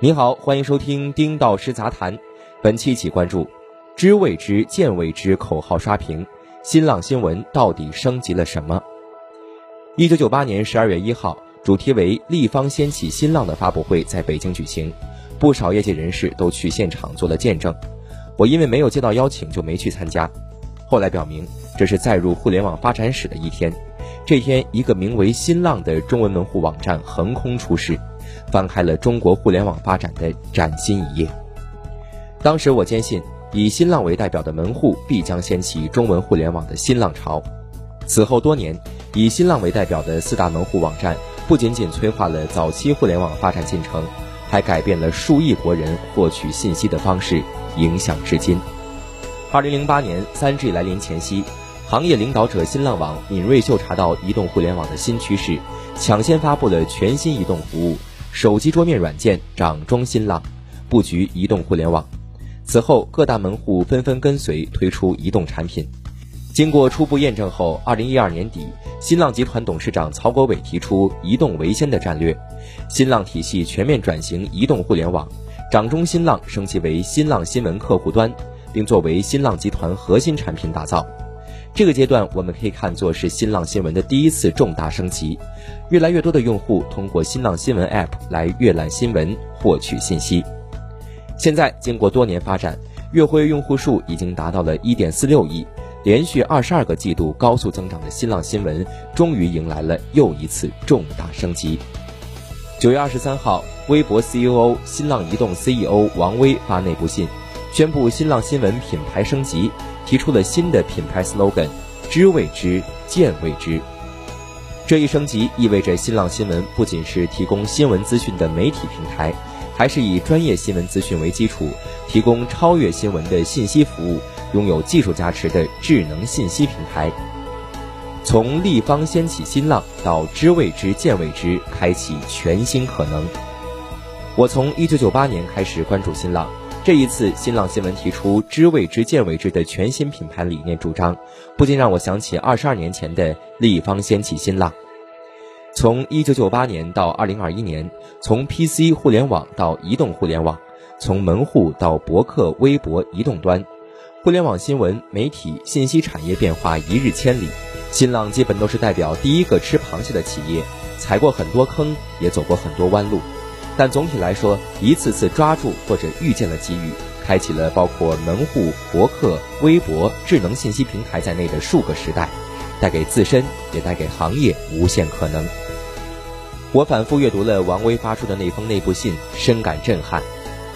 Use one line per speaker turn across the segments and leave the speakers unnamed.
您好，欢迎收听丁道师杂谈。本期一起关注“知未知，见未知”口号刷屏，新浪新闻到底升级了什么？一九九八年十二月一号，主题为“立方掀起新浪”的发布会在北京举行，不少业界人士都去现场做了见证。我因为没有接到邀请，就没去参加。后来表明，这是载入互联网发展史的一天。这天，一个名为“新浪”的中文门户网站横空出世。翻开了中国互联网发展的崭新一页。当时我坚信，以新浪为代表的门户必将掀起中文互联网的新浪潮。此后多年，以新浪为代表的四大门户网站，不仅仅催化了早期互联网发展进程，还改变了数亿国人获取信息的方式，影响至今。二零零八年三 G 来临前夕，行业领导者新浪网敏锐嗅察到移动互联网的新趋势，抢先发布了全新移动服务。手机桌面软件掌中新浪，布局移动互联网。此后，各大门户纷纷跟随推出移动产品。经过初步验证后，二零一二年底，新浪集团董事长曹国伟提出“移动为先”的战略，新浪体系全面转型移动互联网，掌中新浪升级为新浪新闻客户端，并作为新浪集团核心产品打造。这个阶段我们可以看作是新浪新闻的第一次重大升级，越来越多的用户通过新浪新闻 App 来阅览新闻、获取信息。现在经过多年发展，月活跃用户数已经达到了1.46亿，连续二十二个季度高速增长的新浪新闻，终于迎来了又一次重大升级。九月二十三号，微博 CEO、新浪移动 CEO 王威发内部信，宣布新浪新闻品牌升级。提出了新的品牌 slogan，知未知，见未知。这一升级意味着新浪新闻不仅是提供新闻资讯的媒体平台，还是以专业新闻资讯为基础，提供超越新闻的信息服务，拥有技术加持的智能信息平台。从立方掀起新浪到知未知，见未知，开启全新可能。我从一九九八年开始关注新浪。这一次，新浪新闻提出“知未知，见未知”的全新品牌理念主张，不禁让我想起二十二年前的立方掀起新浪。从一九九八年到二零二一年，从 PC 互联网到移动互联网，从门户到博客、微博、移动端，互联网新闻媒体信息产业变化一日千里，新浪基本都是代表第一个吃螃蟹的企业，踩过很多坑，也走过很多弯路。但总体来说，一次次抓住或者遇见了机遇，开启了包括门户、博客、微博、智能信息平台在内的数个时代，带给自身也带给行业无限可能。我反复阅读了王威发出的那封内部信，深感震撼。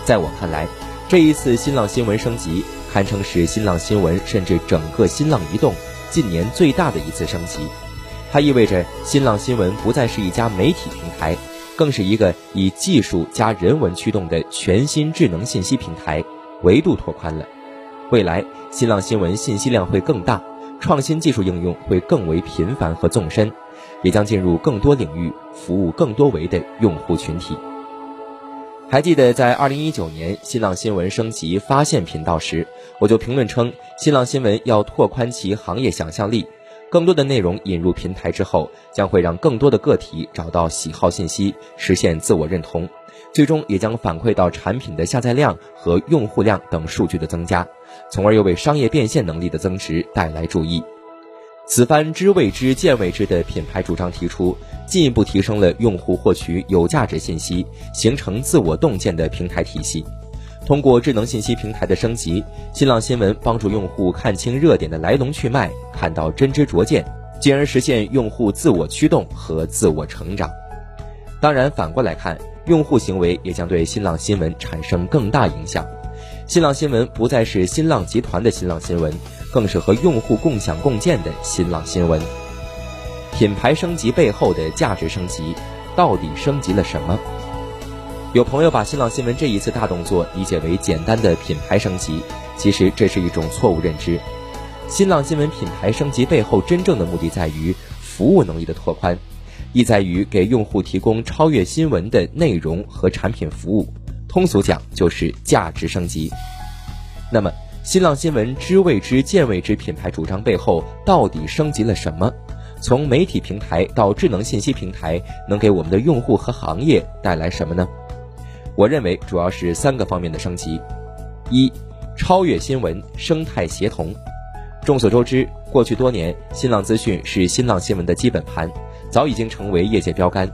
在我看来，这一次新浪新闻升级，堪称是新浪新闻甚至整个新浪移动近年最大的一次升级。它意味着新浪新闻不再是一家媒体平台。更是一个以技术加人文驱动的全新智能信息平台，维度拓宽了。未来新浪新闻信息量会更大，创新技术应用会更为频繁和纵深，也将进入更多领域，服务更多维的用户群体。还记得在二零一九年新浪新闻升级发现频道时，我就评论称，新浪新闻要拓宽其行业想象力。更多的内容引入平台之后，将会让更多的个体找到喜好信息，实现自我认同，最终也将反馈到产品的下载量和用户量等数据的增加，从而又为商业变现能力的增值带来注意。此番知未知见未知的品牌主张提出，进一步提升了用户获取有价值信息、形成自我洞见的平台体系。通过智能信息平台的升级，新浪新闻帮助用户看清热点的来龙去脉，看到真知灼见，进而实现用户自我驱动和自我成长。当然，反过来看，用户行为也将对新浪新闻产生更大影响。新浪新闻不再是新浪集团的新浪新闻，更是和用户共享共建的新浪新闻。品牌升级背后的价值升级，到底升级了什么？有朋友把新浪新闻这一次大动作理解为简单的品牌升级，其实这是一种错误认知。新浪新闻品牌升级背后真正的目的在于服务能力的拓宽，意在于给用户提供超越新闻的内容和产品服务。通俗讲就是价值升级。那么，新浪新闻知未知见未知品牌主张背后到底升级了什么？从媒体平台到智能信息平台，能给我们的用户和行业带来什么呢？我认为主要是三个方面的升级：一、超越新闻生态协同。众所周知，过去多年，新浪资讯是新浪新闻的基本盘，早已经成为业界标杆。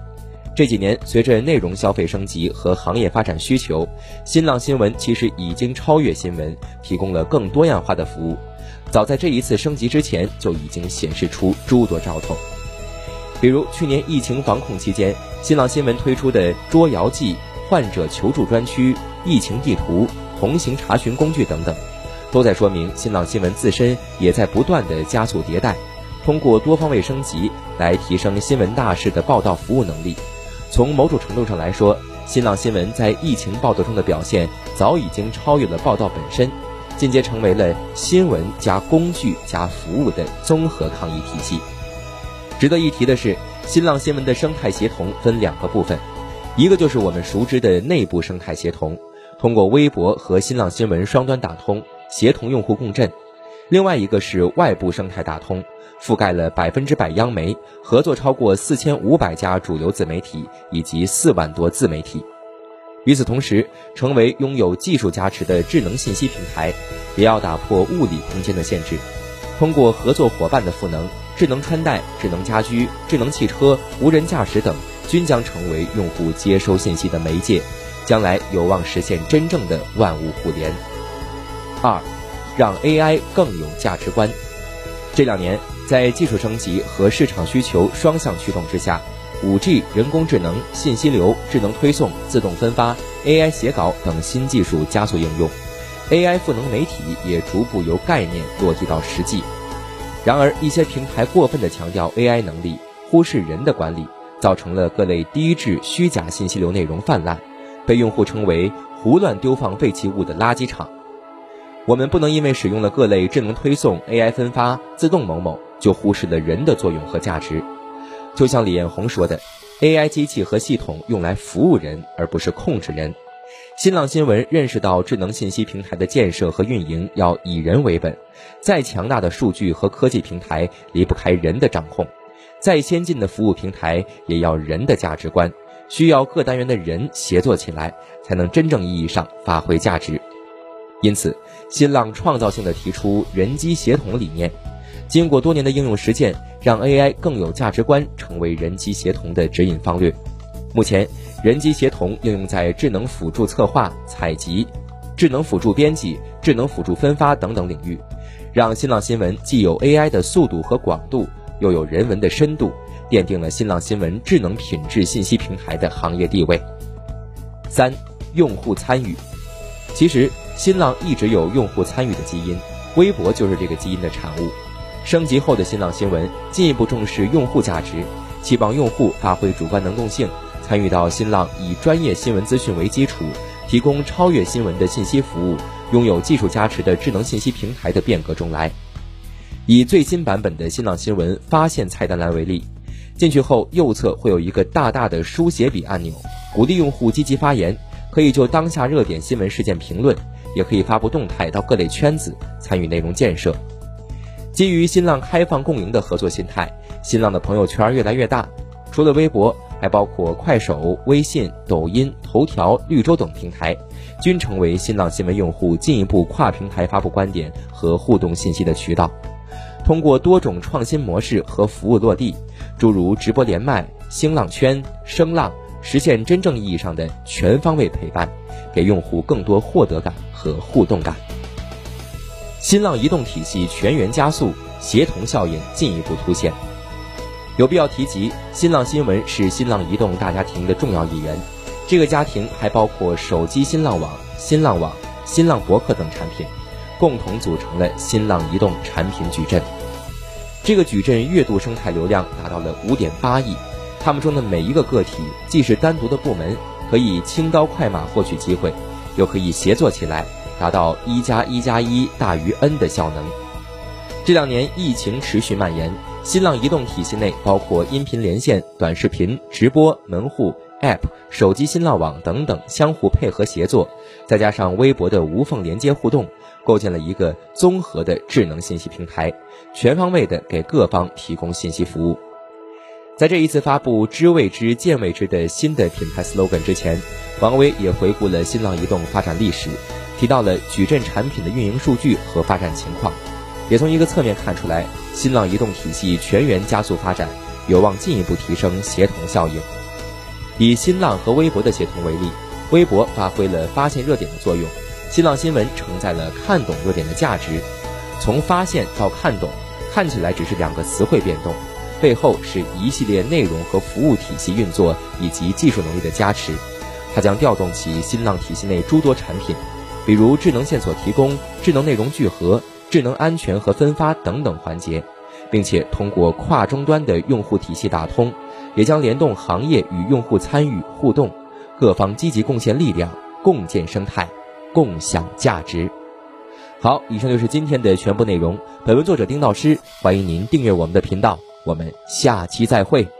这几年，随着内容消费升级和行业发展需求，新浪新闻其实已经超越新闻，提供了更多样化的服务。早在这一次升级之前，就已经显示出诸多兆头。比如去年疫情防控期间，新浪新闻推出的捉谣记、患者求助专区、疫情地图、同行查询工具等等，都在说明新浪新闻自身也在不断的加速迭代，通过多方位升级来提升新闻大事的报道服务能力。从某种程度上来说，新浪新闻在疫情报道中的表现早已经超越了报道本身，进阶成为了新闻加工具加服务的综合抗疫体系。值得一提的是，新浪新闻的生态协同分两个部分，一个就是我们熟知的内部生态协同，通过微博和新浪新闻双端打通，协同用户共振；另外一个是外部生态打通，覆盖了百分之百央媒，合作超过四千五百家主流自媒体以及四万多自媒体。与此同时，成为拥有技术加持的智能信息平台，也要打破物理空间的限制，通过合作伙伴的赋能。智能穿戴、智能家居、智能汽车、无人驾驶等，均将成为用户接收信息的媒介，将来有望实现真正的万物互联。二，让 AI 更有价值观。这两年，在技术升级和市场需求双向驱动之下，5G、人工智能、信息流、智能推送、自动分发、AI 写稿等新技术加速应用，AI 赋能媒体也逐步由概念落地到实际。然而，一些平台过分的强调 AI 能力，忽视人的管理，造成了各类低质虚假信息流内容泛滥，被用户称为“胡乱丢放废弃物的垃圾场”。我们不能因为使用了各类智能推送、AI 分发、自动某某，就忽视了人的作用和价值。就像李彦宏说的：“AI 机器和系统用来服务人，而不是控制人。”新浪新闻认识到，智能信息平台的建设和运营要以人为本。再强大的数据和科技平台离不开人的掌控，再先进的服务平台也要人的价值观，需要各单元的人协作起来，才能真正意义上发挥价值。因此，新浪创造性的提出人机协同理念，经过多年的应用实践，让 AI 更有价值观成为人机协同的指引方略。目前，人机协同应用在智能辅助策划、采集、智能辅助编辑、智能辅助分发等等领域，让新浪新闻既有 AI 的速度和广度，又有人文的深度，奠定了新浪新闻智能品质信息平台的行业地位。三、用户参与。其实，新浪一直有用户参与的基因，微博就是这个基因的产物。升级后的新浪新闻进一步重视用户价值，期望用户发挥主观能动性。参与到新浪以专业新闻资讯为基础，提供超越新闻的信息服务，拥有技术加持的智能信息平台的变革中来。以最新版本的新浪新闻发现菜单栏为例，进去后右侧会有一个大大的书写笔按钮，鼓励用户积极发言，可以就当下热点新闻事件评论，也可以发布动态到各类圈子参与内容建设。基于新浪开放共赢的合作心态，新浪的朋友圈越来越大，除了微博。还包括快手、微信、抖音、头条、绿洲等平台，均成为新浪新闻用户进一步跨平台发布观点和互动信息的渠道。通过多种创新模式和服务落地，诸如直播连麦、新浪圈、声浪，实现真正意义上的全方位陪伴，给用户更多获得感和互动感。新浪移动体系全员加速，协同效应进一步凸显。有必要提及，新浪新闻是新浪移动大家庭的重要一员。这个家庭还包括手机新浪网、新浪网、新浪博客等产品，共同组成了新浪移动产品矩阵。这个矩阵月度生态流量达到了五点八亿，他们中的每一个个体，既是单独的部门，可以轻刀快马获取机会，又可以协作起来，达到一加一加一大于 n 的效能。这两年疫情持续蔓延。新浪移动体系内包括音频连线、短视频、直播、门户、App、手机新浪网等等相互配合协作，再加上微博的无缝连接互动，构建了一个综合的智能信息平台，全方位的给各方提供信息服务。在这一次发布“知未知，见未知”的新的品牌 slogan 之前，王威也回顾了新浪移动发展历史，提到了矩阵产品的运营数据和发展情况，也从一个侧面看出来，新浪移动体系全员加速发展，有望进一步提升协同效应。以新浪和微博的协同为例，微博发挥了发现热点的作用，新浪新闻承载了看懂热点的价值。从发现到看懂，看起来只是两个词汇变动。背后是一系列内容和服务体系运作以及技术能力的加持，它将调动起新浪体系内诸多产品，比如智能线索提供、智能内容聚合、智能安全和分发等等环节，并且通过跨终端的用户体系打通，也将联动行业与用户参与互动，各方积极贡献力量，共建生态，共享价值。好，以上就是今天的全部内容。本文作者丁道师，欢迎您订阅我们的频道。我们下期再会。